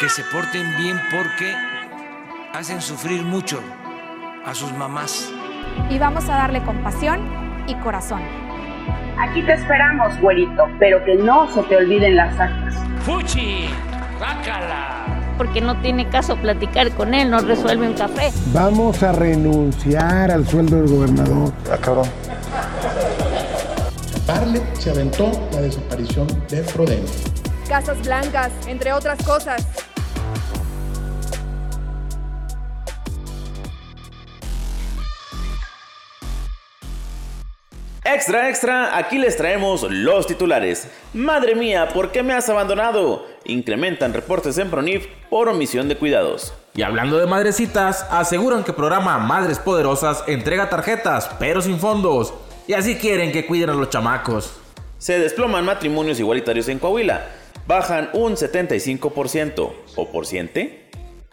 que se porten bien porque hacen sufrir mucho a sus mamás. Y vamos a darle compasión y corazón. Aquí te esperamos, güerito, pero que no se te olviden las actas. ¡Fuchi! ¡Bácala! Porque no tiene caso platicar con él, no resuelve un café. Vamos a renunciar al sueldo del gobernador. Ah, cabrón. Parle se aventó la desaparición de Frodeno. Casas blancas, entre otras cosas. Extra, extra, aquí les traemos los titulares. Madre mía, ¿por qué me has abandonado? Incrementan reportes en Pronif por omisión de cuidados. Y hablando de madrecitas, aseguran que programa Madres Poderosas entrega tarjetas, pero sin fondos. Y así quieren que cuiden a los chamacos. Se desploman matrimonios igualitarios en Coahuila. Bajan un 75%. ¿O por ciente?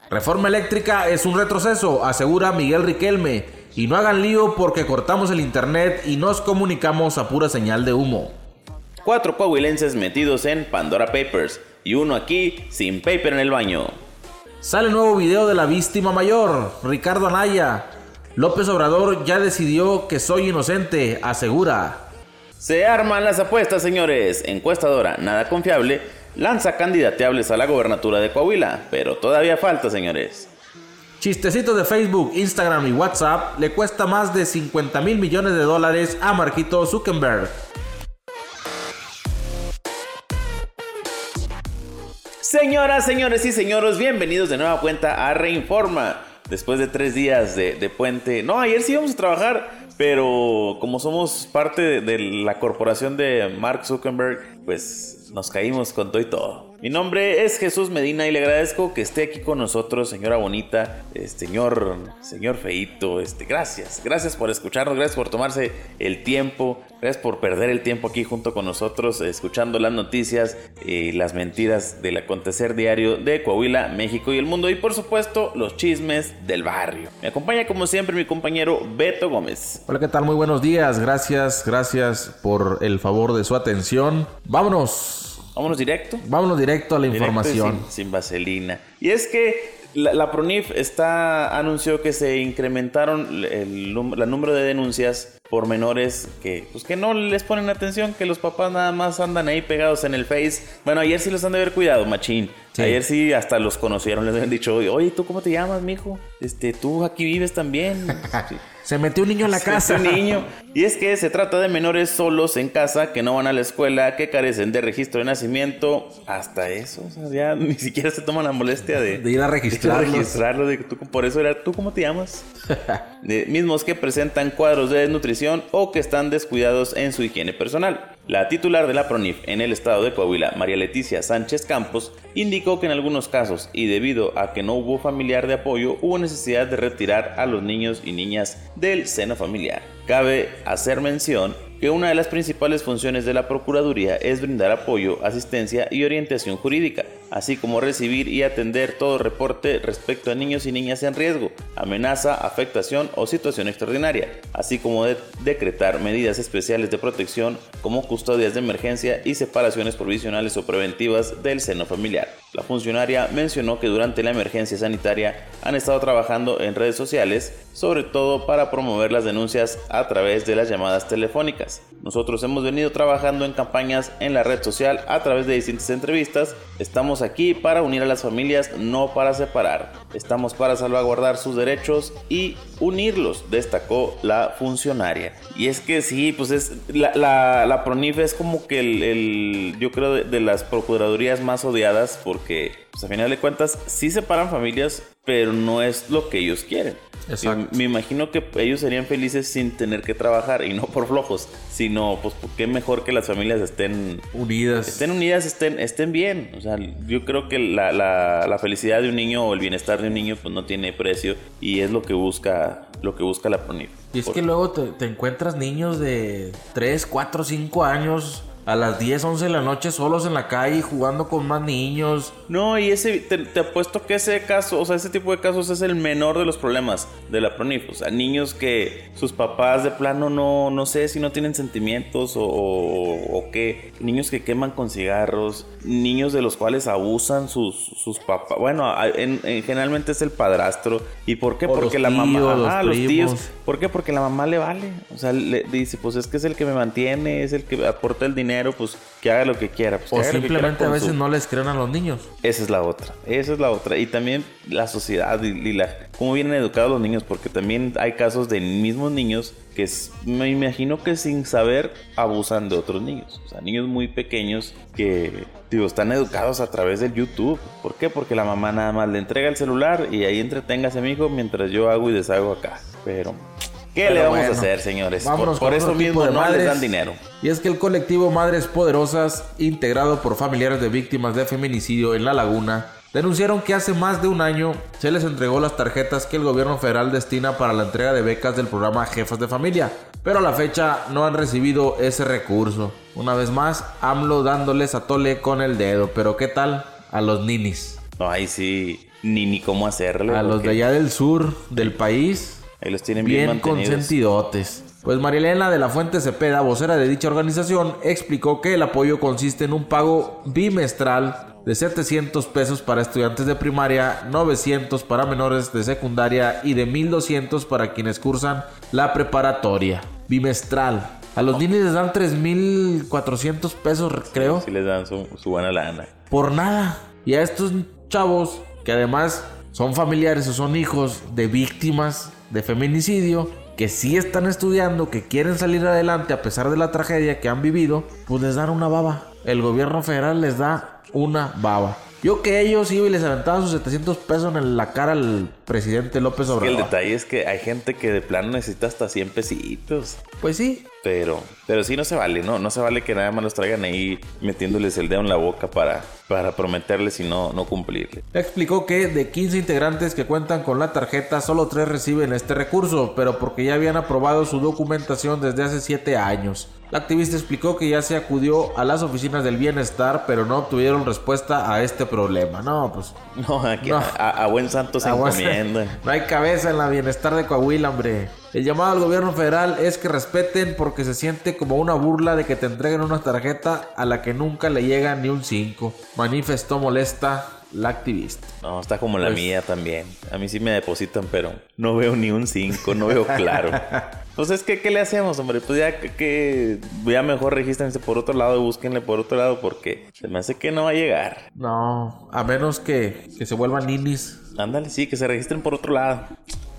Reforma eléctrica es un retroceso, asegura Miguel Riquelme. Y no hagan lío porque cortamos el internet y nos comunicamos a pura señal de humo. Cuatro coahuilenses metidos en Pandora Papers y uno aquí sin paper en el baño. Sale nuevo video de la víctima mayor, Ricardo Anaya. López Obrador ya decidió que soy inocente, asegura. Se arman las apuestas, señores. Encuestadora, nada confiable, lanza candidateables a la gobernatura de Coahuila, pero todavía falta, señores. Chistecitos de Facebook, Instagram y WhatsApp le cuesta más de 50 mil millones de dólares a Marquito Zuckerberg. Señoras, señores y señores, bienvenidos de nueva cuenta a Reinforma. Después de tres días de, de puente. No, ayer sí íbamos a trabajar, pero como somos parte de la corporación de Mark Zuckerberg, pues nos caímos con todo y todo. Mi nombre es Jesús Medina y le agradezco que esté aquí con nosotros, señora bonita, este, señor, señor feito, este, gracias, gracias por escucharnos, gracias por tomarse el tiempo, gracias por perder el tiempo aquí junto con nosotros, escuchando las noticias y las mentiras del acontecer diario de Coahuila, México y el mundo y por supuesto los chismes del barrio. Me acompaña como siempre mi compañero Beto Gómez. Hola, ¿qué tal? Muy buenos días, gracias, gracias por el favor de su atención. Vámonos Vámonos directo. Vámonos directo a la información. Sin, sin, vaselina. Y es que la, la, PRONIF está, anunció que se incrementaron el, número de denuncias por menores que, pues que no les ponen atención, que los papás nada más andan ahí pegados en el Face. Bueno, ayer sí los han de haber cuidado, machín. Ayer sí hasta los conocieron, les habían dicho, oye, ¿tú cómo te llamas, mijo? Este, tú aquí vives también. Sí. Se metió un niño en la casa. un niño. Y es que se trata de menores solos en casa que no van a la escuela, que carecen de registro de nacimiento. Hasta eso. O sea, ya ni siquiera se toman la molestia de, de ir a registrarlos. De registrarlo. De, tú, por eso era, ¿tú cómo te llamas? de, mismos que presentan cuadros de desnutrición o que están descuidados en su higiene personal. La titular de la PRONIF en el estado de Coahuila, María Leticia Sánchez Campos, indicó que en algunos casos, y debido a que no hubo familiar de apoyo, hubo necesidad de retirar a los niños y niñas del seno familiar. Cabe hacer mención que una de las principales funciones de la Procuraduría es brindar apoyo, asistencia y orientación jurídica, así como recibir y atender todo reporte respecto a niños y niñas en riesgo, amenaza, afectación o situación extraordinaria, así como de decretar medidas especiales de protección como custodias de emergencia y separaciones provisionales o preventivas del seno familiar. La funcionaria mencionó que durante la emergencia sanitaria han estado trabajando en redes sociales, sobre todo para promover las denuncias a través de las llamadas telefónicas. Nosotros hemos venido trabajando en campañas en la red social a través de distintas entrevistas. Estamos aquí para unir a las familias, no para separar. Estamos para salvaguardar sus derechos y unirlos, destacó la funcionaria. Y es que sí, pues es la, la, la PRONIF es como que el, yo creo de, de, las procuradurías más odiadas porque pues a final de cuentas sí separan familias, pero no es lo que ellos quieren. Exacto. Me imagino que ellos serían felices sin tener que trabajar y no por flojos, sino pues qué mejor que las familias estén unidas. Estén unidas, estén, estén bien. O sea, yo creo que la, la, la felicidad de un niño o el bienestar de un niño pues no tiene precio y es lo que busca, lo que busca la PRONIF. Y es que luego te, te, encuentras niños de 3, 4, 5 años a las 10, 11 de la noche solos en la calle jugando con más niños. No, y ese, te, te apuesto que ese caso, o sea, ese tipo de casos es el menor de los problemas de la PRONIF. O sea, niños que sus papás de plano no, no sé si no tienen sentimientos o, o, o qué. Niños que queman con cigarros, niños de los cuales abusan sus, sus papás. Bueno, en- en- generalmente es el padrastro. ¿Y por qué? O Porque la mamá, los ajá, los tíos. ¿Por qué? Porque la mamá le vale. O sea, le dice, pues es que es el que me mantiene, es el que aporta el dinero, pues que haga lo que quiera. Pues, O quiera simplemente a veces su- no les creen a los niños. esa es la otra, esa es la otra. Y también la sociedad y, y la, cómo vienen educados los niños, porque también hay casos de mismos niños que es- me imagino que sin saber abusan de otros niños. O sea, niños muy pequeños que, digo, están educados a través del YouTube. ¿Por qué? Porque la mamá nada más le entrega el celular y ahí entreténgase, amigo, mientras yo hago y deshago acá. Pero, ¿qué Pero le vamos bueno, a hacer, señores? vámonos por por eso mismo de no les dan dinero. Y es que el colectivo Madres Poderosas, integrado por familiares de víctimas de feminicidio en La Laguna, denunciaron que hace más de un año se les entregó las tarjetas que el gobierno federal destina para la entrega de becas del programa Jefas de Familia, pero a la fecha no han recibido ese recurso. Una vez más, AMLO dándoles a tole con el dedo, pero ¿qué tal a los ninis? Ahí sí, ni, ni cómo hacerle. A los de allá del sur del país, Ahí los tienen bien, bien consentidotes. Pues Marielena de la Fuente Cepeda, vocera de dicha organización, explicó que el apoyo consiste en un pago bimestral de 700 pesos para estudiantes de primaria, 900 para menores de secundaria y de 1200 para quienes cursan la preparatoria. Bimestral. A los niños les dan 3400 pesos, creo Si les dan su, su buena lana. por nada. Y a estos chavos, que además son familiares o son hijos de víctimas de feminicidio, que sí están estudiando, que quieren salir adelante a pesar de la tragedia que han vivido, pues les dan una baba. El gobierno federal les da una baba. Yo que ellos iba y les aventaban sus 700 pesos en la cara al presidente López Que el Obrador. detalle es que hay gente que de plano necesita hasta 100 pesitos. Pues sí, Pero, pero sí no se vale, ¿no? No se vale que nada más los traigan ahí metiéndoles el dedo en la boca para, para prometerles y no, no cumplirle. Explicó que de 15 integrantes que cuentan con la tarjeta, solo 3 reciben este recurso, pero porque ya habían aprobado su documentación desde hace 7 años. La activista explicó que ya se acudió a las oficinas del bienestar, pero no obtuvieron respuesta a este problema. No, pues No, aquí No. A, a buen santo se. No hay cabeza en la bienestar de Coahuila, hombre. El llamado al gobierno federal es que respeten porque se siente como una burla de que te entreguen una tarjeta a la que nunca le llega ni un 5. Manifestó molesta la activista. No, está como la Pues- mía también. A mí sí me depositan, pero no veo ni un 5, no veo claro. Pues es que, ¿qué le hacemos, hombre? Pues ya que, que ya mejor regístrense por otro lado y búsquenle por otro lado porque se me hace que no va a llegar. No, a menos que, que se vuelvan ninis. Ándale, sí, que se registren por otro lado.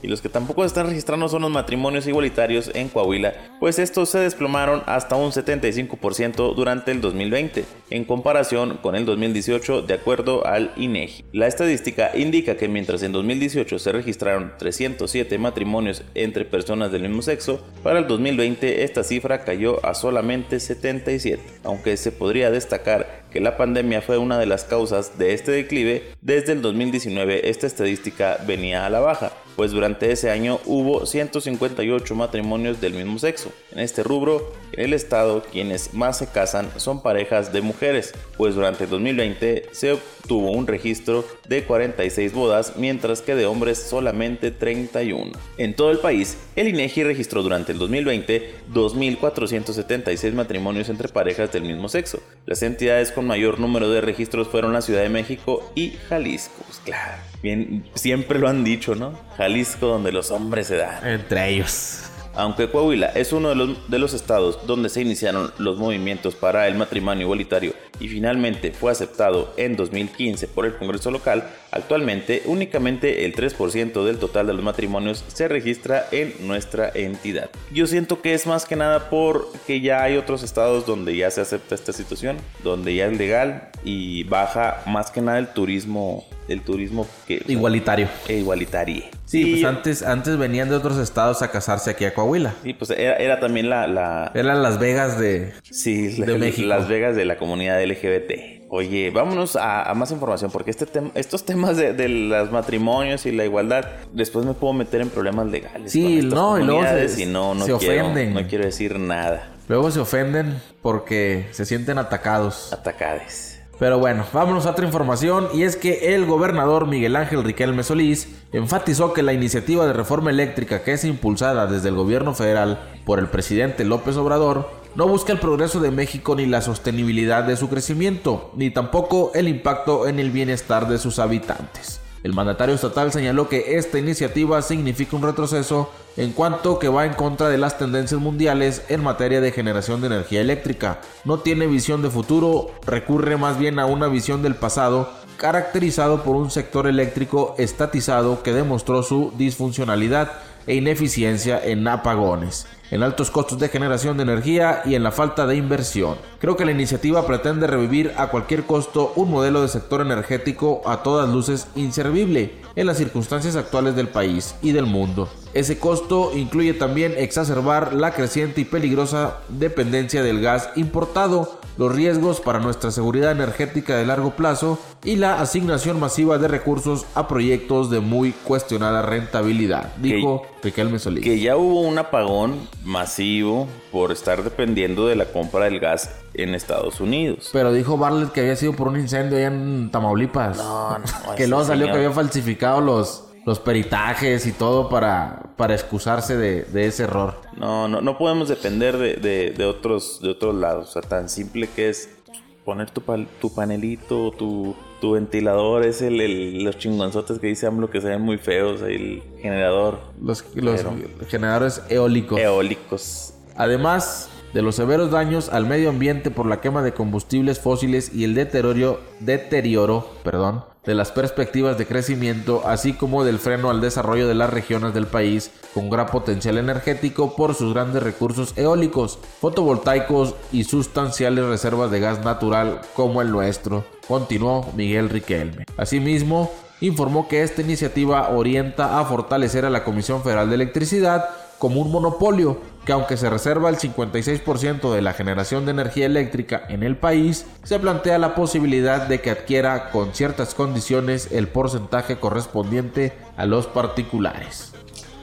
Y los que tampoco se están registrando son los matrimonios igualitarios en Coahuila, pues estos se desplomaron hasta un 75% durante el 2020, en comparación con el 2018 de acuerdo al INEGI. La estadística indica que mientras en 2018 se registraron 307 matrimonios entre personas del mismo sexo, para el 2020 esta cifra cayó a solamente 77, aunque se podría destacar que la pandemia fue una de las causas de este declive, desde el 2019 esta estadística venía a la baja, pues durante ese año hubo 158 matrimonios del mismo sexo. En este rubro, en el estado quienes más se casan son parejas de mujeres, pues durante el 2020 se obtuvo un registro de 46 bodas, mientras que de hombres solamente 31. En todo el país, el INEGI registró durante el 2020 2.476 matrimonios entre parejas del mismo sexo. Las entidades con mayor número de registros fueron la Ciudad de México y Jalisco. Pues claro, bien, siempre lo han dicho, ¿no? Jalisco donde los hombres se dan. Entre ellos. Aunque Coahuila es uno de los, de los estados donde se iniciaron los movimientos para el matrimonio igualitario y finalmente fue aceptado en 2015 por el Congreso local, actualmente únicamente el 3% del total de los matrimonios se registra en nuestra entidad. Yo siento que es más que nada porque ya hay otros estados donde ya se acepta esta situación, donde ya es legal y baja más que nada el turismo, el turismo que Igualitario. e igualitario. Sí, pues antes, antes venían de otros estados a casarse aquí a Coahuila. Sí, pues era, era también la, la, Eran Las Vegas de... Sí, de la- México. Las Vegas de la comunidad LGBT. Oye, vámonos a, a más información, porque este tema, estos temas de, de los matrimonios y la igualdad, después me puedo meter en problemas legales. Sí, con no, y luego se- y no, no se quiero, ofenden. no quiero decir nada. Luego se ofenden porque se sienten atacados. Atacades. Pero bueno, vámonos a otra información y es que el gobernador Miguel Ángel Riquelme Solís enfatizó que la iniciativa de reforma eléctrica que es impulsada desde el gobierno federal por el presidente López Obrador no busca el progreso de México ni la sostenibilidad de su crecimiento, ni tampoco el impacto en el bienestar de sus habitantes. El mandatario estatal señaló que esta iniciativa significa un retroceso en cuanto que va en contra de las tendencias mundiales en materia de generación de energía eléctrica. No tiene visión de futuro, recurre más bien a una visión del pasado caracterizado por un sector eléctrico estatizado que demostró su disfuncionalidad e ineficiencia en apagones en altos costos de generación de energía y en la falta de inversión. Creo que la iniciativa pretende revivir a cualquier costo un modelo de sector energético a todas luces inservible en las circunstancias actuales del país y del mundo. Ese costo incluye también exacerbar la creciente y peligrosa dependencia del gas importado, los riesgos para nuestra seguridad energética de largo plazo y la asignación masiva de recursos a proyectos de muy cuestionada rentabilidad, dijo Riquelme Solís. Que ya hubo un apagón masivo por estar dependiendo de la compra del gas en Estados Unidos. Pero dijo Bartlett que había sido por un incendio allá en Tamaulipas. No, no. que luego salió que había falsificado los, los peritajes y todo para, para excusarse de, ese error. No, no, no podemos depender de, de, otros, de otros lados. O sea, tan simple que es poner tu, tu panelito, tu, tu ventilador, es el, los chingonzotes que dice AMLO que se ven muy feos, el generador. Los, los generadores eólicos. Eólicos. Además de los severos daños al medio ambiente por la quema de combustibles fósiles y el deterioro, deterioro perdón, de las perspectivas de crecimiento, así como del freno al desarrollo de las regiones del país con gran potencial energético por sus grandes recursos eólicos, fotovoltaicos y sustanciales reservas de gas natural como el nuestro, continuó Miguel Riquelme. Asimismo, informó que esta iniciativa orienta a fortalecer a la Comisión Federal de Electricidad como un monopolio que aunque se reserva el 56% de la generación de energía eléctrica en el país, se plantea la posibilidad de que adquiera con ciertas condiciones el porcentaje correspondiente a los particulares.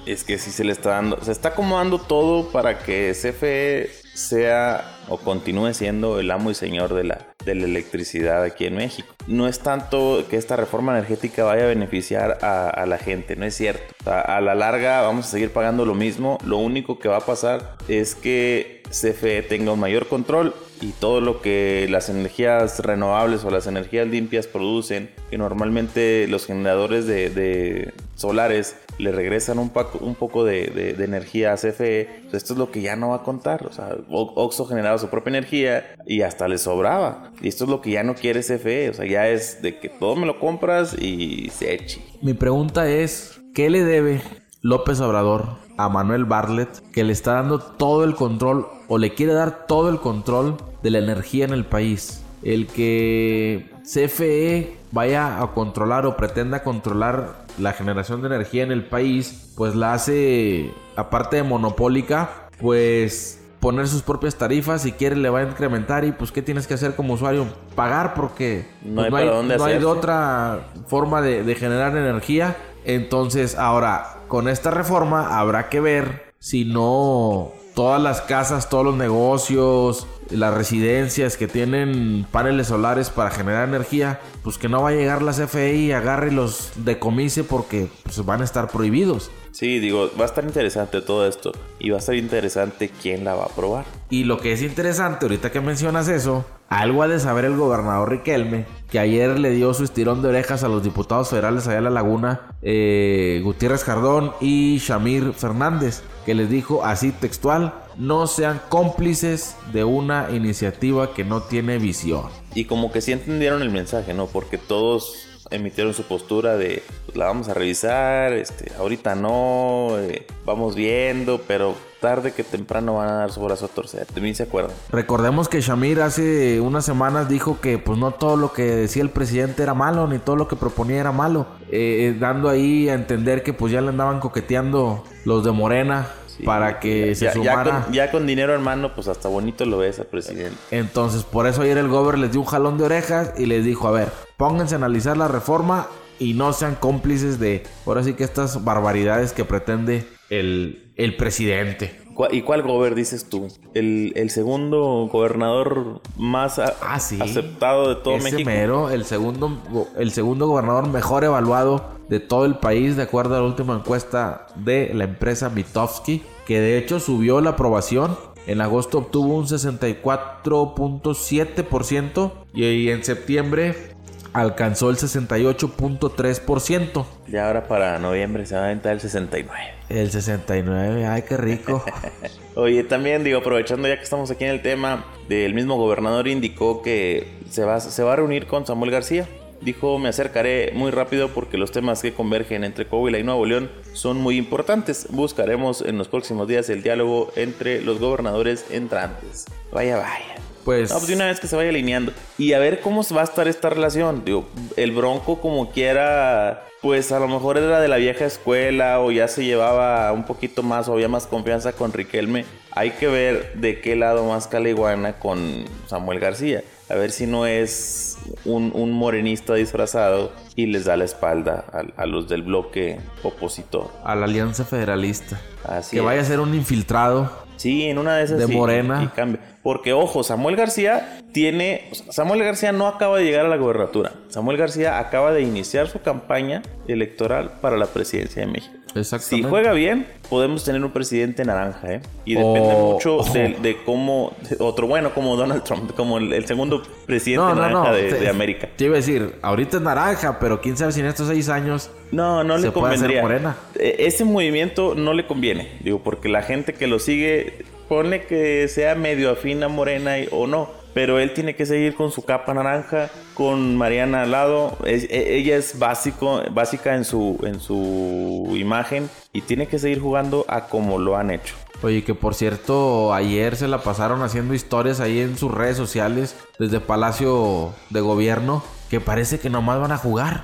Es que si se le está dando, se está acomodando todo para que CFE sea o continúe siendo el amo y señor de la, de la electricidad aquí en México. No es tanto que esta reforma energética vaya a beneficiar a, la gente, no es cierto. a la larga vamos a seguir pagando lo mismo, lo único que va a pasar es que CFE tenga un mayor control y todo lo que las energías renovables o las energías limpias producen, que normalmente los generadores de, solares le regresan un, poco de, energía a CFE, pues esto es lo que ya no va a contar. O sea, Oxo generaba su propia energía y hasta le sobraba. Y esto es lo que ya no quiere CFE. O sea, ya es de que todo me lo compras y se eche. Mi pregunta es, ¿qué le debe López Obrador a Manuel Bartlett que le está dando todo el control o le quiere dar todo el control de la energía en el país. El que CFE vaya a controlar o pretenda controlar la generación de energía en el país, pues la hace, aparte de monopólica, pues poner sus propias tarifas, si quiere le va a incrementar y pues qué tienes que hacer como usuario, pagar porque no pues, hay, no otra forma de, de generar energía. Entonces ahora, con esta reforma habrá que ver si no todas las casas, todos los negocios, las residencias que tienen paneles solares para generar energía, pues que no va a llegar la CFE y agarre y los decomise porque pues, van a estar prohibidos. Sí, digo, va a estar interesante todo esto y va a estar interesante quién la va a aprobar. Y lo que es interesante, ahorita que mencionas eso, algo ha de saber el gobernador Riquelme, que ayer le dio su estirón de orejas a los diputados federales allá en la laguna, eh, Gutiérrez Jardón y Shamir Fernández, que les dijo así textual, no sean cómplices de una iniciativa que no tiene visión. Y como que sí entendieron el mensaje, ¿no? Porque todos emitieron su postura de la vamos a revisar, este, ahorita no, eh, vamos viendo, pero tarde que temprano van a dar su brazo a torcer. También se acuerdan. Recordemos que Shamir hace unas semanas dijo que pues no todo lo que decía el presidente era malo, ni todo lo que proponía era malo, eh, eh, dando ahí a entender que pues ya le andaban coqueteando los de Morena para que se sumara. Ya con, dinero en mano, pues hasta bonito lo ves al presidente. Entonces, por eso ayer el gober les dio un jalón de orejas y les dijo, a ver, pónganse a analizar la reforma y no sean cómplices de, ahora sí que estas barbaridades que pretende el, el presidente. ¿Y cuál gober dices tú? El, el segundo gobernador más a- Ah, sí. aceptado de todo Ese México. mero, el segundo, el segundo gobernador mejor evaluado de todo el país, de acuerdo a la última encuesta de la empresa Mitofsky, que de hecho subió la aprobación. En agosto obtuvo un 64.7% y, y en septiembre alcanzó el 68.3%. Y ahora para noviembre se va a aventar el 69. El 69, ay, qué rico. Oye, también digo, aprovechando ya que estamos aquí en el tema, del mismo gobernador indicó que se va, se va a reunir con Samuel García. Dijo, me acercaré muy rápido porque los temas que convergen entre Coahuila y Nuevo León son muy importantes. Buscaremos en los próximos días el diálogo entre los gobernadores entrantes. Vaya, vaya. Pues, No, pues de una vez que se vaya alineando. Y a ver cómo va a estar esta relación. El Bronco como quiera, pues a lo mejor era de la vieja escuela o ya se llevaba un poquito más o había más confianza con Riquelme. Hay que ver de qué lado más caliguana con Samuel García. A ver si no es un morenista disfrazado y les da la espalda a, a los del bloque opositor. a la Alianza Federalista. Así que es. vaya a ser un infiltrado. Sí, en una de esas De sí, Morena. y cambia. Porque, ojo, Samuel García tiene. o sea, Samuel García no acaba de llegar a la gobernatura. Samuel García acaba de iniciar su campaña electoral para la presidencia de México. Si Exactamente. juega bien, podemos tener un presidente naranja, ¿eh? Y depende Oh, mucho ojo. de, de cómo. de otro bueno, como Donald Trump, como el, el segundo presidente No, no, naranja no. de, te- de América. Te iba a decir, ahorita es naranja, pero quién sabe si en estos seis años No, no Se le puede hacer convendría. morena. E- Ese movimiento no le conviene, digo, porque la gente que lo sigue, pone que sea medio afín a Morena y- o no. Pero él tiene que seguir con su capa naranja, con Mariana al lado. Es- e- ella es básico, básica en su, en su imagen y tiene que seguir jugando a como lo han hecho. Oye, que por cierto, ayer se la pasaron haciendo historias ahí en sus redes sociales desde Palacio de Gobierno que parece que nomás van a jugar.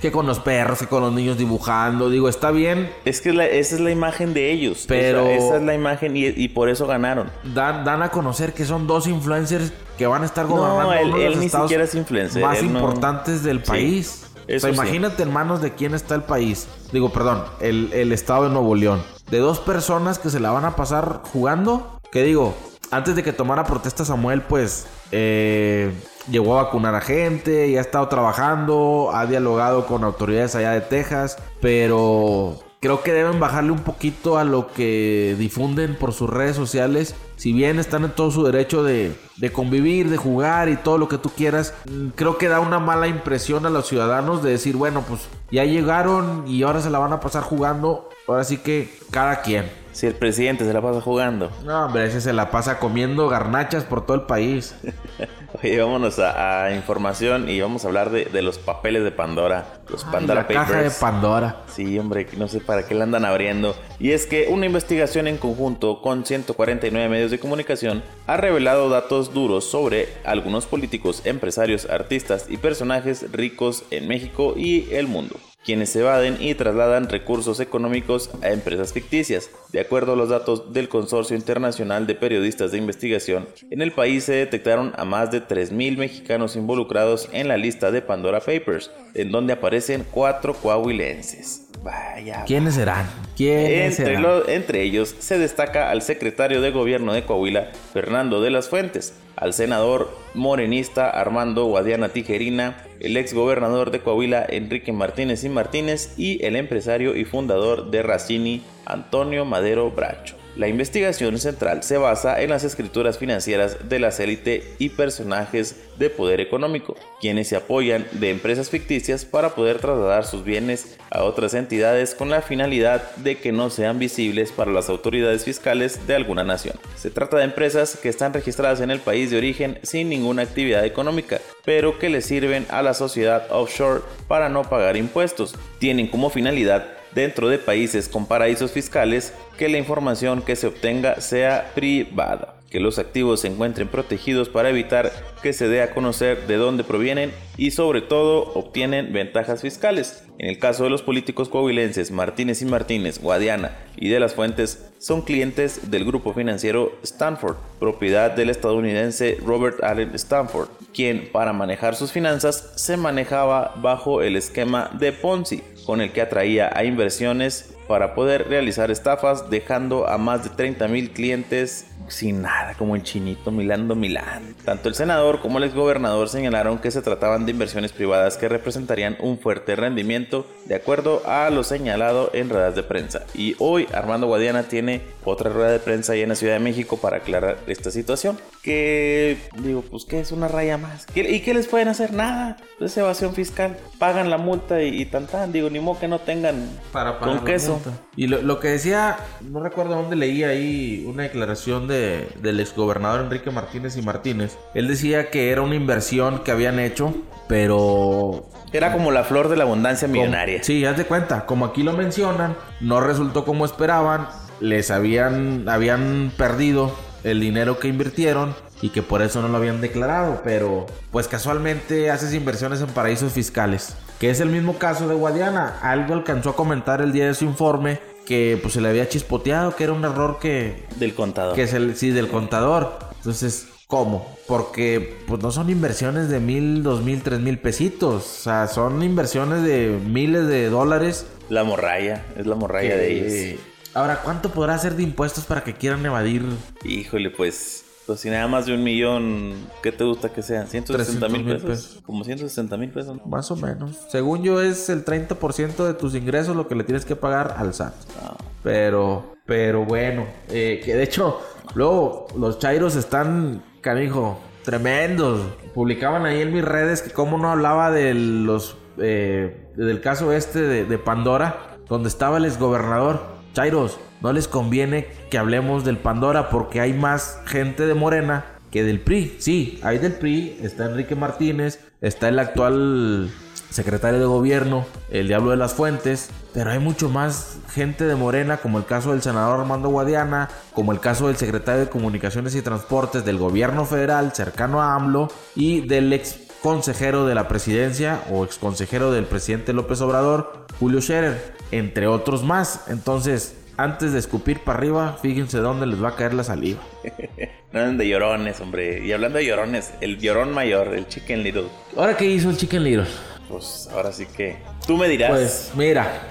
que con los perros, que con los niños dibujando. Digo, está bien, Es que la- esa es la imagen de ellos. Pero- Esa, esa es la imagen y, y por eso ganaron. dan, dan a conocer que son dos influencers que van a estar No, gobernando él- uno de él los ni siquiera es influencer, más él no- importantes del Sí, país. O eso sea, sí. imagínate en manos de quién está el país. Digo, perdón, el, el estado de Nuevo León. De dos personas que se la van a pasar jugando. Que digo, antes de que tomara protesta Samuel, pues eh, llegó a vacunar a gente, ya ha estado trabajando, ha dialogado con autoridades allá de Texas, pero creo que deben bajarle un poquito a lo que difunden por sus redes sociales. Si bien están en todo su derecho de, de convivir, de jugar y todo lo que tú quieras, mm, creo que da una mala impresión a los ciudadanos de decir, bueno, pues ya llegaron y ahora se la van a pasar jugando. Ahora sí que cada quien. Si el presidente se la pasa jugando. No, hombre, ese se la pasa comiendo garnachas por todo el país. Oye, vámonos a, a información y vamos a hablar de, de los papeles de Pandora. Los Pandora la caja de Papers. Pandora. Sí, hombre, no sé para qué la andan abriendo. Y es que una investigación en conjunto con 149 medios de comunicación ha revelado datos duros sobre algunos políticos, empresarios, artistas y personajes ricos en México y el mundo quienes evaden y trasladan recursos económicos a empresas ficticias. De acuerdo a los datos del Consorcio Internacional de Periodistas de Investigación, en el país se detectaron a más de 3.000 mexicanos involucrados en la lista de Pandora Papers, en donde aparecen cuatro coahuilenses. Vaya. ¿Quiénes serán? ¿Quiénes Entre, serán? lo- entre ellos se destaca al secretario de gobierno de Coahuila, Fernando de las Fuentes, al senador morenista Armando Guadiana Tijerina, el ex gobernador de Coahuila Enrique Martínez y Martínez y el empresario y fundador de Racini Antonio Madero Bracho. La investigación central se basa en las escrituras financieras de las élite y personajes de poder económico, quienes se apoyan de empresas ficticias para poder trasladar sus bienes a otras entidades con la finalidad de que no sean visibles para las autoridades fiscales de alguna nación. Se trata de empresas que están registradas en el país de origen sin ninguna actividad económica, pero que le sirven a la sociedad offshore para no pagar impuestos. Tienen como finalidad dentro de países con paraísos fiscales que la información que se obtenga sea privada, que los activos se encuentren protegidos para evitar que se dé a conocer de dónde provienen y sobre todo obtienen ventajas fiscales. En el caso de los políticos coahuilenses Martínez y Martínez, Guadiana y de las Fuentes son clientes del grupo financiero Stanford, propiedad del estadounidense Robert Allen Stanford, quien para manejar sus finanzas se manejaba bajo el esquema de Ponzi, con el que atraía a inversiones para poder realizar estafas, dejando a más de 30 mil clientes sin nada, como el chinito Milando Milán. Tanto el senador como el exgobernador señalaron que se trataban de inversiones privadas que representarían un fuerte rendimiento, de acuerdo a lo señalado en ruedas de prensa. Y hoy Armando Guadiana tiene otra rueda de prensa ahí en la Ciudad de México para aclarar esta situación. Que digo, pues que es una raya más. ¿Y qué les pueden hacer? Nada. Es evasión fiscal. Pagan la multa y, tan tan. Digo, ni modo que no tengan para con queso. Y lo, lo, que decía, no recuerdo dónde leí ahí una declaración de, del exgobernador Enrique Martínez y Martínez. Él decía que era una inversión que habían hecho, pero era como la flor de la abundancia millonaria. sí, haz de cuenta, como aquí lo mencionan, no resultó como esperaban, les habían, habían perdido el dinero que invirtieron y que por eso no lo habían declarado, pero pues casualmente haces inversiones en paraísos fiscales, que es el mismo caso de Guadiana. Algo alcanzó a comentar el día de su informe que pues se le había chispoteado, que era un error que del contador. Que es el sí del contador. Entonces, ¿cómo? Porque pues no son inversiones de mil, dos mil, tres mil pesitos, o sea, son inversiones de miles de dólares. La morralla, es la morralla de ellos. Ahora, ¿cuánto podrá ser de impuestos para que quieran evadir? Híjole, pues, pues si nada más de un millón, ¿qué te gusta que sean? ¿160 mil pesos? Como 160 mil pesos. Más o menos. Según yo es el 30% de tus ingresos lo que le tienes que pagar al SAT. Ah. Pero, pero bueno, eh, que de hecho, luego los chairos están, canijo, tremendos. Publicaban ahí en mis redes que cómo no hablaba de los, eh, del caso este de, de Pandora, donde estaba el exgobernador Chairos, no les conviene que hablemos del Pandora porque hay más gente de Morena que del PRI. Sí, hay del PRI, está Enrique Martínez, está el actual secretario de gobierno, el Diablo de las Fuentes, pero hay mucho más gente de Morena, como el caso del senador Armando Guadiana, como el caso del secretario de Comunicaciones y Transportes del gobierno federal cercano a AMLO y del ex consejero de la presidencia o ex consejero del presidente López Obrador, Julio Scherer entre otros más. Entonces, antes de escupir para arriba, fíjense dónde les va a caer la saliva. no de llorones, hombre. Y hablando de llorones, el llorón mayor, el Chicken Little. ¿Ahora qué hizo el Chicken Little? Pues ahora sí que tú me dirás. Pues mira,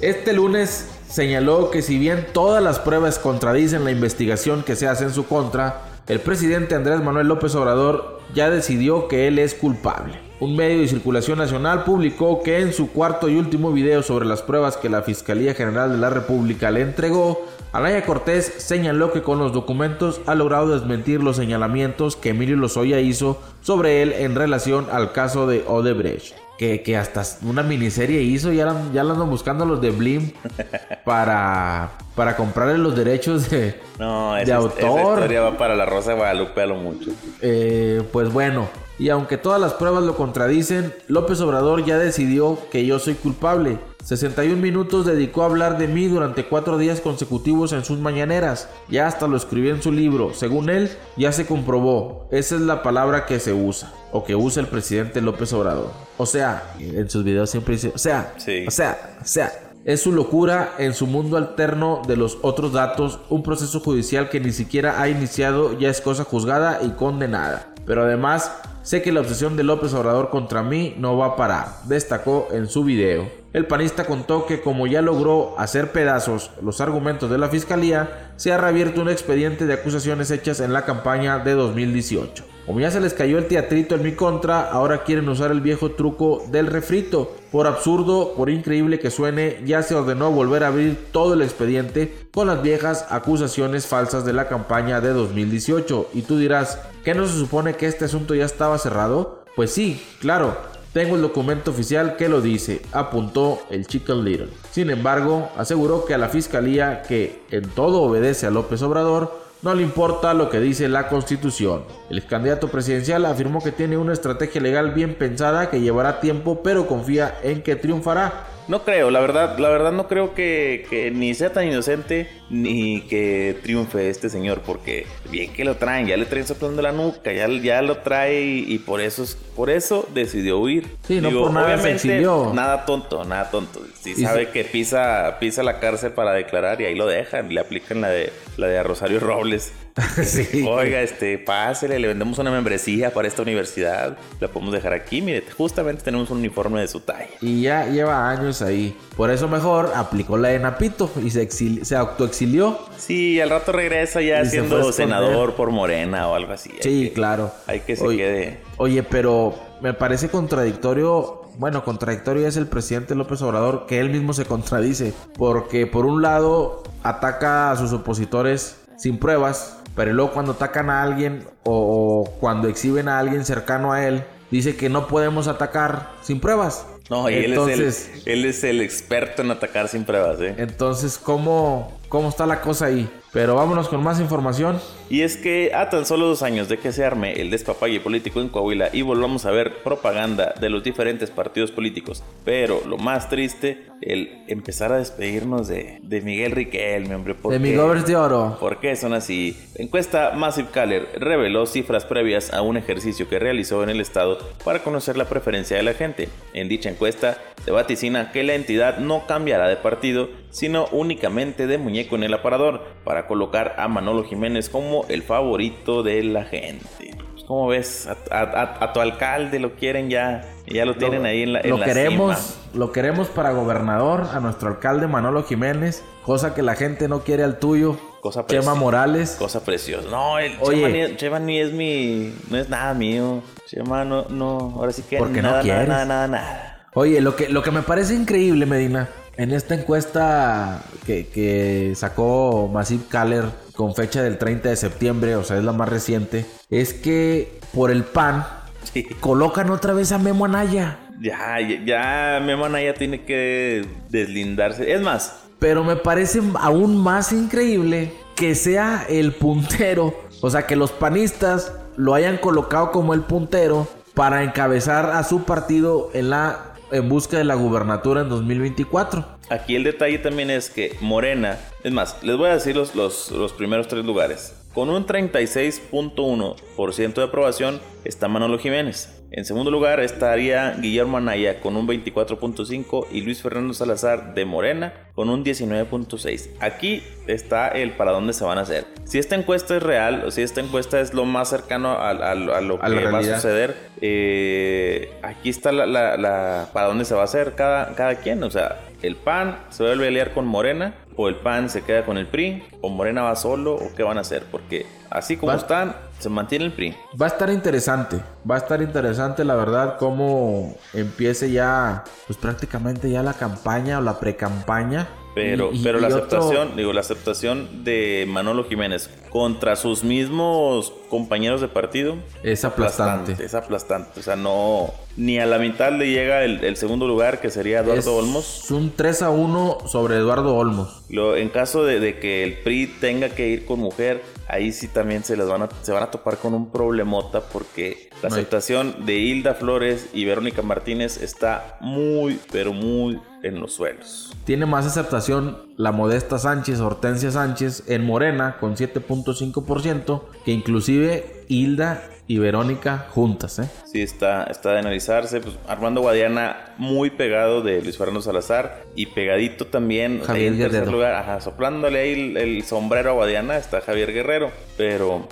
este lunes señaló que si bien todas las pruebas contradicen la investigación que se hace en su contra, el presidente Andrés Manuel López Obrador ya decidió que él es culpable. Un medio de circulación nacional publicó que en su cuarto y último video sobre las pruebas que la Fiscalía General de la República le entregó, Anaya Cortés señaló que con los documentos ha logrado desmentir los señalamientos que Emilio Lozoya hizo sobre él en relación al caso de Odebrecht. Que, hasta una miniserie hizo, ya, ya la andan buscando los de Blim para, para comprarle los derechos de, no, de autor. Esa historia va para la Rosa de Guadalupe a lo mucho. Eh, pues bueno, y aunque todas las pruebas lo contradicen, López Obrador ya decidió que yo soy culpable. 61 minutos dedicó a hablar de mí durante cuatro días consecutivos en sus mañaneras. Ya hasta lo escribió en su libro. Según él, ya se comprobó. Esa es la palabra que se usa. O que usa el presidente López Obrador. O sea, en sus videos siempre dice, o sea, o sea, o sea. Es su locura en su mundo alterno de los otros datos, un proceso judicial que ni siquiera ha iniciado ya es cosa juzgada y condenada. Pero además Sé que la obsesión de López Obrador contra mí no va a parar, destacó en su video. El panista contó que como ya logró hacer pedazos los argumentos de la fiscalía, se ha reabierto un expediente de acusaciones hechas en la campaña de 2018. Como ya se les cayó el teatrito en mi contra, ahora quieren usar el viejo truco del refrito. Por absurdo, por increíble que suene, ya se ordenó volver a abrir todo el expediente con las viejas acusaciones falsas de la campaña de 2018. Y tú dirás, ¿qué no se supone que este asunto ya estaba cerrado? Pues sí, claro, tengo el documento oficial que lo dice, apuntó el Chicken Little. Sin embargo, aseguró que a la fiscalía, que en todo obedece a López Obrador, no le importa lo que dice la constitución. El candidato presidencial afirmó que tiene una estrategia legal bien pensada que llevará tiempo, pero confía en que triunfará. No creo, la verdad, la verdad no creo que, ni sea tan inocente ni que triunfe este señor, porque bien que lo traen, ya le traen soplando la nuca, ya, ya lo trae y, por eso por eso decidió huir. Sí, no por nada obviamente, Nada tonto, nada tonto. Sí sabe que pisa, pisa la cárcel para declarar y ahí lo dejan, le aplican la de la de Rosario Robles. sí. Oiga, este, pásele, le vendemos una membresía para esta universidad. La podemos dejar aquí. Mire, justamente tenemos un uniforme de su talla. Y ya lleva años ahí. Por eso mejor aplicó la de Napito y se, se autoexilió. Sí, al rato regresa ya Y siendo senador por Morena o algo así. Hay Sí, que- claro. Hay que se Oye, quede. Oye, pero me parece contradictorio. Bueno, contradictorio es el presidente López Obrador que él mismo se contradice. Porque por un lado ataca a sus opositores sin pruebas. Pero luego cuando atacan a alguien o, o cuando exhiben a alguien cercano a él, dice que no podemos atacar sin pruebas. No, y Entonces- él, es el, él es el experto en atacar sin pruebas, ¿eh? Entonces, ¿cómo, ¿cómo está la cosa ahí? Pero vámonos con más información. Y es que a tan solo dos años de que se arme el despapalle político en Coahuila y volvamos a ver propaganda de los diferentes partidos políticos, pero lo más triste, el empezar a despedirnos de, de Miguel Riquelme, hombre. ¿por De mi qué? Gobers de Oro. ¿Por qué son así? Encuesta Massive Caller reveló cifras previas a un ejercicio que realizó en el estado para conocer la preferencia de la gente. En dicha encuesta se vaticina que la entidad no cambiará de partido, sino únicamente de muñeco en el aparador, para colocar a Manolo Jiménez como el favorito de la gente. Pues, ¿Cómo ves? A, a- a- a tu alcalde lo quieren ya, ya lo tienen ahí en la, en lo la queremos, cima. lo queremos para gobernador, a nuestro alcalde Manolo Jiménez, cosa que la gente no quiere al tuyo. Cosa Chema. Morales. Cosa preciosa. No, el Oye. Chema, ni, Chema ni es mi. No es nada mío. Chema no, no. Ahora sí que. Porque no nada, nada, quieres. nada, nada, nada. Oye, lo que, lo que me parece increíble, Medina, en esta encuesta que, que sacó Massive Caller con fecha del 30 de septiembre, o sea, es la más reciente, es que por el PAN Sí. colocan otra vez a Memo Anaya. Ya, ya, ya Memo Anaya tiene que deslindarse. Es más, Pero me parece aún más increíble que sea el puntero. O sea, que los panistas lo hayan colocado como el puntero para encabezar a su partido en la en busca de la gubernatura en 2024. aquí el detalle también es que Morena. Es más, les voy a decir los, los, los primeros tres lugares. Con un 36.1% de aprobación está Manolo Jiménez. En segundo lugar estaría Guillermo Anaya con un 24.5 y Luis Fernando Salazar de Morena con un 19.6. Aquí está el para dónde se van a hacer. Si esta encuesta es real o si esta encuesta es lo más cercano a, a- a lo A que va a suceder, eh, aquí está la, la- la- para dónde se va a hacer cada, cada quien. O sea, el PAN se vuelve a aliar con Morena o el PAN se queda con el PRI o Morena va solo o qué van a hacer. Porque así como están, se mantiene el PRI. Va a estar interesante, va a estar interesante la verdad cómo empiece ya, pues prácticamente ya la campaña o la pre-campaña. Pero, Y- y- pero la otro- aceptación, digo, la aceptación de Manolo Jiménez contra sus mismos compañeros de partido Es aplastante. Es aplastante. O sea, no. Ni a la mitad le llega el, el segundo lugar, que sería Eduardo Es Olmos. un 3 a 1 sobre Eduardo Olmos. Lo, en caso de, de que el PRI tenga que ir con mujer, ahí sí también se les van a, se van a topar con un problemota porque la No aceptación de Hilda Flores y Verónica Martínez está muy, pero muy en los suelos. Tiene más aceptación la modesta Sánchez, Hortensia Sánchez, en Morena con 7.5%, que inclusive Hilda y Verónica juntas, ¿eh? Sí, está, está de analizarse. Pues, Armando Guadiana muy pegado de Luis Fernando Salazar y pegadito también Javier en tercer Guerrero. lugar, ajá, soplándole ahí el, el sombrero a Guadiana está Javier Guerrero, pero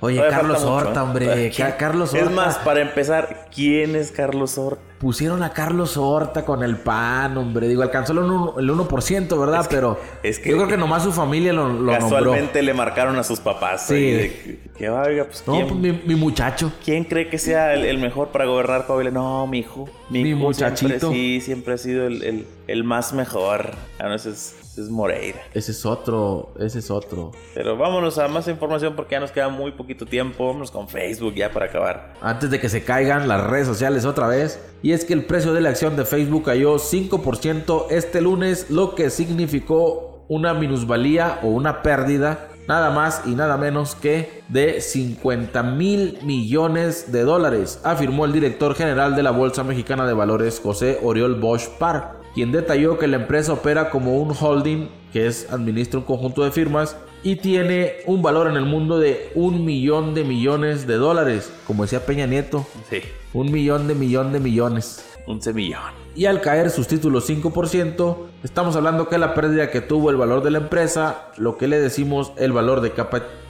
Oye, todavía Carlos mucho, Horta, ¿eh? hombre, Carlos Horta. Es más, para empezar, ¿quién es Carlos Horta? Pusieron a Carlos Horta con el PAN, hombre. Digo, alcanzó el 1%, el 1%, ¿verdad? Es que- Pero es que- yo creo que nomás su familia lo, lo nombró. Casualmente le marcaron a sus papás. Sí. de que, oiga, pues, No, ¿quién, pues mi, mi muchacho. quién cree que sea el, el mejor para gobernar Coahuila? No, mi hijo. Mi, Mi hijo muchachito. Siempre, sí, siempre ha sido el, el- el más mejor. No, ese es, Moreira. Ese es otro, ese es otro. Pero vámonos a más información porque ya nos queda muy poquito tiempo. Vámonos con Facebook ya para acabar. Antes de que se caigan las redes sociales otra vez. Y es que el precio de la acción de Facebook cayó 5% este lunes, lo que significó una minusvalía o una pérdida nada más y nada menos que de 50 mil millones de dólares, afirmó el director general de la Bolsa Mexicana de Valores, José Oriol Bosch Par, quien detalló que la empresa opera como un holding, que es administra un conjunto de firmas, y tiene un valor en el mundo de un millón de millones de dólares, como decía Peña Nieto, Sí. un millón de millón de millones. Un semillón. Y al caer sus títulos 5%, estamos hablando que la pérdida que tuvo el valor de la empresa, lo que le decimos el valor de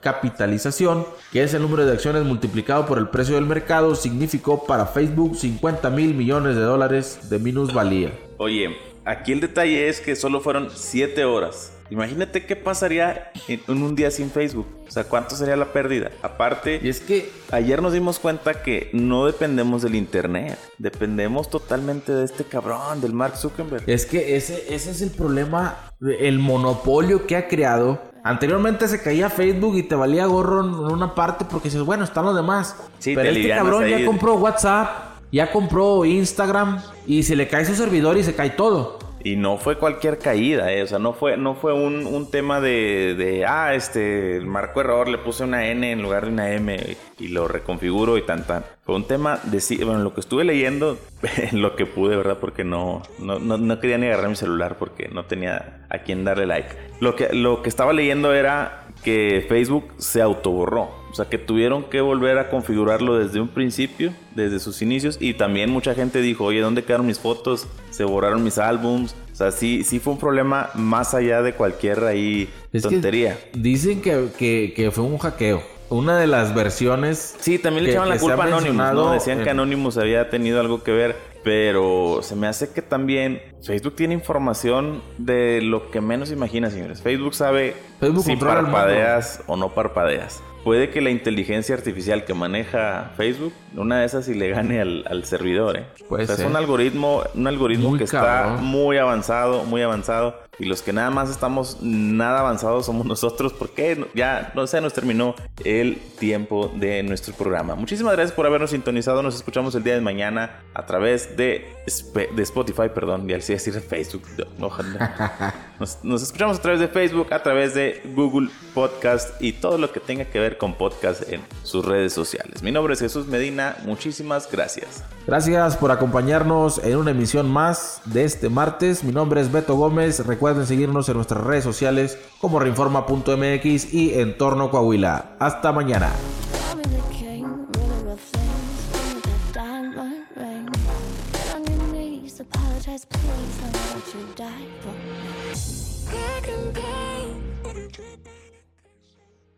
capitalización, que es el número de acciones multiplicado por el precio del mercado, significó para Facebook 50 mil millones de dólares de minusvalía. Oye, aquí el detalle es que solo fueron 7 horas Imagínate qué pasaría en, un día sin Facebook. O sea, ¿cuánto sería la pérdida? Aparte, y es que ayer nos dimos cuenta que no dependemos del Internet. Dependemos totalmente de este cabrón, del Mark Zuckerberg. Es que ese, ese es el problema, el monopolio que ha creado. Anteriormente se caía Facebook y te valía gorro en una parte porque dices, bueno, están los demás. Sí, Pero este cabrón ya compró WhatsApp, ya compró Instagram y se le cae su servidor y se cae todo. Y no fue cualquier caída, eh. o sea, no fue, no fue un, tema de, ah, este, marco error, le puse una N en lugar de una M y lo reconfiguro y tan, tan. Fue un tema de, bueno, lo que estuve leyendo, lo que pude, ¿verdad? Porque no, no, no, quería ni agarrar mi celular porque no tenía a quién darle like. Lo que, lo que estaba leyendo era que Facebook se autoborró. O sea, que tuvieron que volver a configurarlo desde un principio, desde sus inicios. Y también mucha gente dijo, oye, ¿dónde quedaron mis fotos? Se borraron mis álbums. O sea, sí, sí fue un problema más allá de cualquier ahí tontería. dicen que, que, fue un hackeo. Una de las versiones. Sí, también le echaban la culpa a Anonymous, ¿no? Decían que Anonymous había tenido algo que ver. Pero se me hace que también Facebook tiene información de lo que menos imagina, señores. Facebook sabe si parpadeas o no parpadeas puede que la inteligencia artificial que maneja Facebook, una de esas y le gane al, servidor, ¿eh? es un algoritmo, un algoritmo que está muy avanzado, muy avanzado. Y los que nada más estamos nada avanzados somos nosotros porque ya, no sé, nos terminó el tiempo de nuestro programa. Muchísimas gracias por habernos sintonizado. Nos escuchamos el día de mañana a través de, de Spotify, perdón, y al decir Facebook. Nos, nos escuchamos a través de Facebook, a través de Google Podcast y todo lo que tenga que ver con podcast en sus redes sociales. Mi nombre es Jesús Medina. Muchísimas gracias. Gracias por acompañarnos en una emisión más de este martes. Mi nombre es Beto Gómez. Recuerden seguirnos en nuestras redes sociales como reinforma.mx y Entorno Coahuila. Hasta mañana. to die.